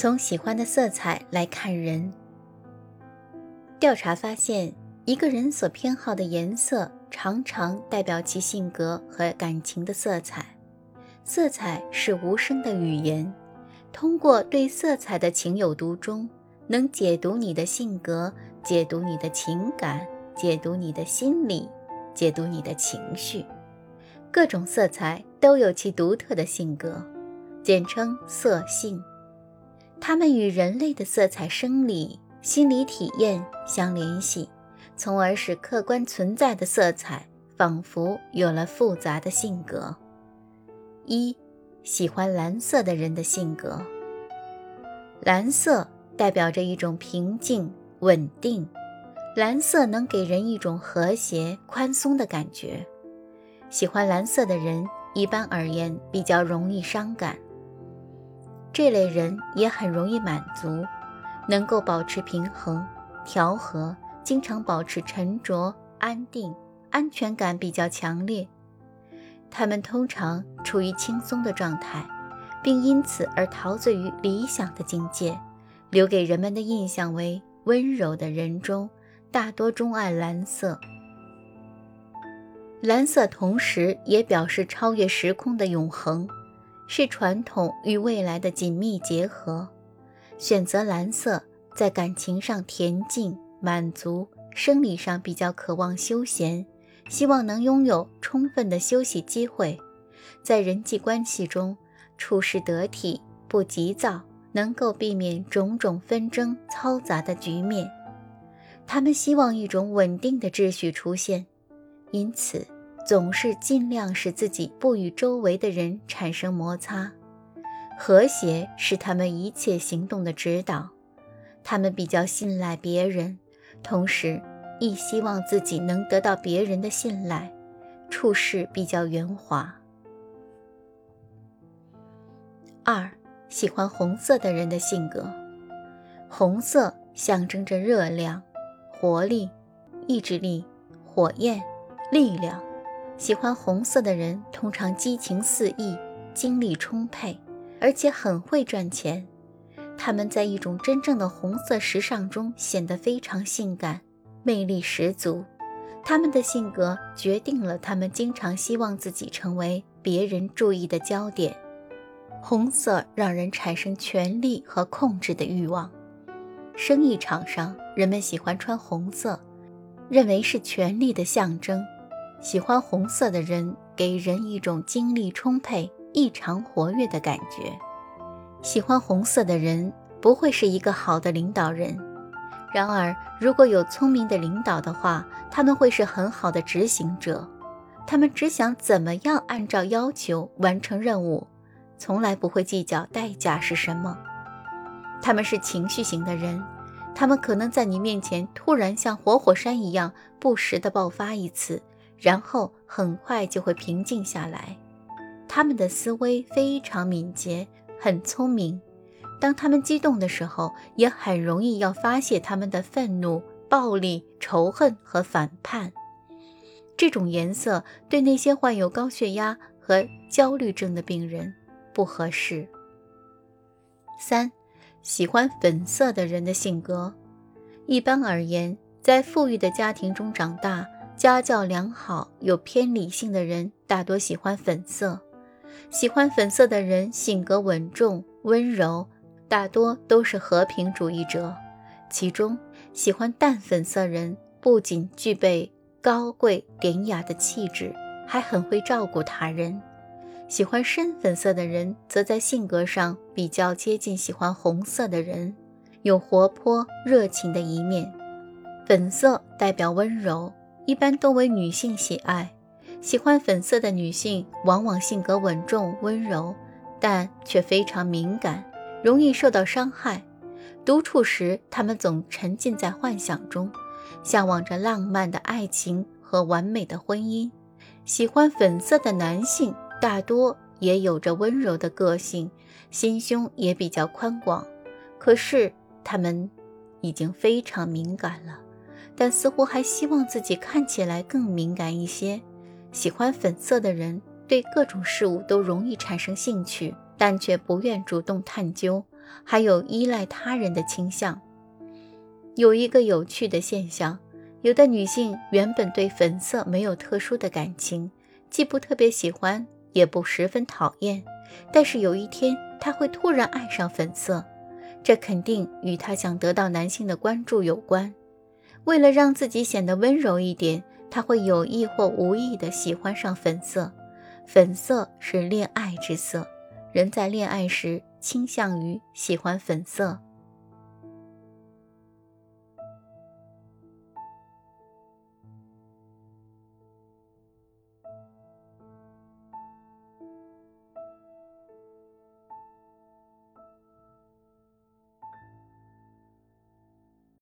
从喜欢的色彩来看人。调查发现，一个人所偏好的颜色常常代表其性格和感情的色彩。色彩是无声的语言，通过对色彩的情有独钟，能解读你的性格，解读你的情感，解读你的心理，解读你的情绪。各种色彩都有其独特的性格，简称色性。它们与人类的色彩生理、心理体验相联系，从而使客观存在的色彩仿佛有了复杂的性格。一，喜欢蓝色的人的性格。蓝色代表着一种平静、稳定，蓝色能给人一种和谐、宽松的感觉。喜欢蓝色的人，一般而言比较容易伤感。这类人也很容易满足，能够保持平衡、调和，经常保持沉着、安定，安全感比较强烈。他们通常处于轻松的状态，并因此而陶醉于理想的境界，留给人们的印象为温柔的人中大多钟爱蓝色。蓝色同时也表示超越时空的永恒。是传统与未来的紧密结合。选择蓝色，在感情上恬静满足，生理上比较渴望休闲，希望能拥有充分的休息机会。在人际关系中，处事得体，不急躁，能够避免种种纷争嘈杂的局面。他们希望一种稳定的秩序出现，因此。总是尽量使自己不与周围的人产生摩擦，和谐是他们一切行动的指导。他们比较信赖别人，同时亦希望自己能得到别人的信赖，处事比较圆滑。二，喜欢红色的人的性格，红色象征着热量、活力、意志力、火焰、力量。喜欢红色的人通常激情四溢，精力充沛，而且很会赚钱。他们在一种真正的红色时尚中显得非常性感，魅力十足。他们的性格决定了他们经常希望自己成为别人注意的焦点。红色让人产生权力和控制的欲望。生意场上，人们喜欢穿红色，认为是权力的象征。喜欢红色的人给人一种精力充沛、异常活跃的感觉。喜欢红色的人不会是一个好的领导人，然而如果有聪明的领导的话，他们会是很好的执行者。他们只想怎么样按照要求完成任务，从来不会计较代价是什么。他们是情绪型的人，他们可能在你面前突然像活火山一样不时地爆发一次。然后很快就会平静下来。他们的思维非常敏捷，很聪明。当他们激动的时候，也很容易要发泄他们的愤怒、暴力、仇恨和反叛。这种颜色对那些患有高血压和焦虑症的病人不合适。三，喜欢粉色的人的性格，一般而言，在富裕的家庭中长大。家教良好、有偏理性的人大多喜欢粉色。喜欢粉色的人性格稳重、温柔，大多都是和平主义者。其中，喜欢淡粉色人不仅具备高贵典雅的气质，还很会照顾他人。喜欢深粉色的人则在性格上比较接近喜欢红色的人，有活泼热情的一面。粉色代表温柔。一般都为女性喜爱，喜欢粉色的女性往往性格稳重温柔，但却非常敏感，容易受到伤害。独处时，她们总沉浸在幻想中，向往着浪漫的爱情和完美的婚姻。喜欢粉色的男性大多也有着温柔的个性，心胸也比较宽广，可是他们已经非常敏感了。但似乎还希望自己看起来更敏感一些。喜欢粉色的人对各种事物都容易产生兴趣，但却不愿主动探究，还有依赖他人的倾向。有一个有趣的现象，有的女性原本对粉色没有特殊的感情，既不特别喜欢，也不十分讨厌，但是有一天她会突然爱上粉色，这肯定与她想得到男性的关注有关。为了让自己显得温柔一点，他会有意或无意地喜欢上粉色。粉色是恋爱之色，人在恋爱时倾向于喜欢粉色。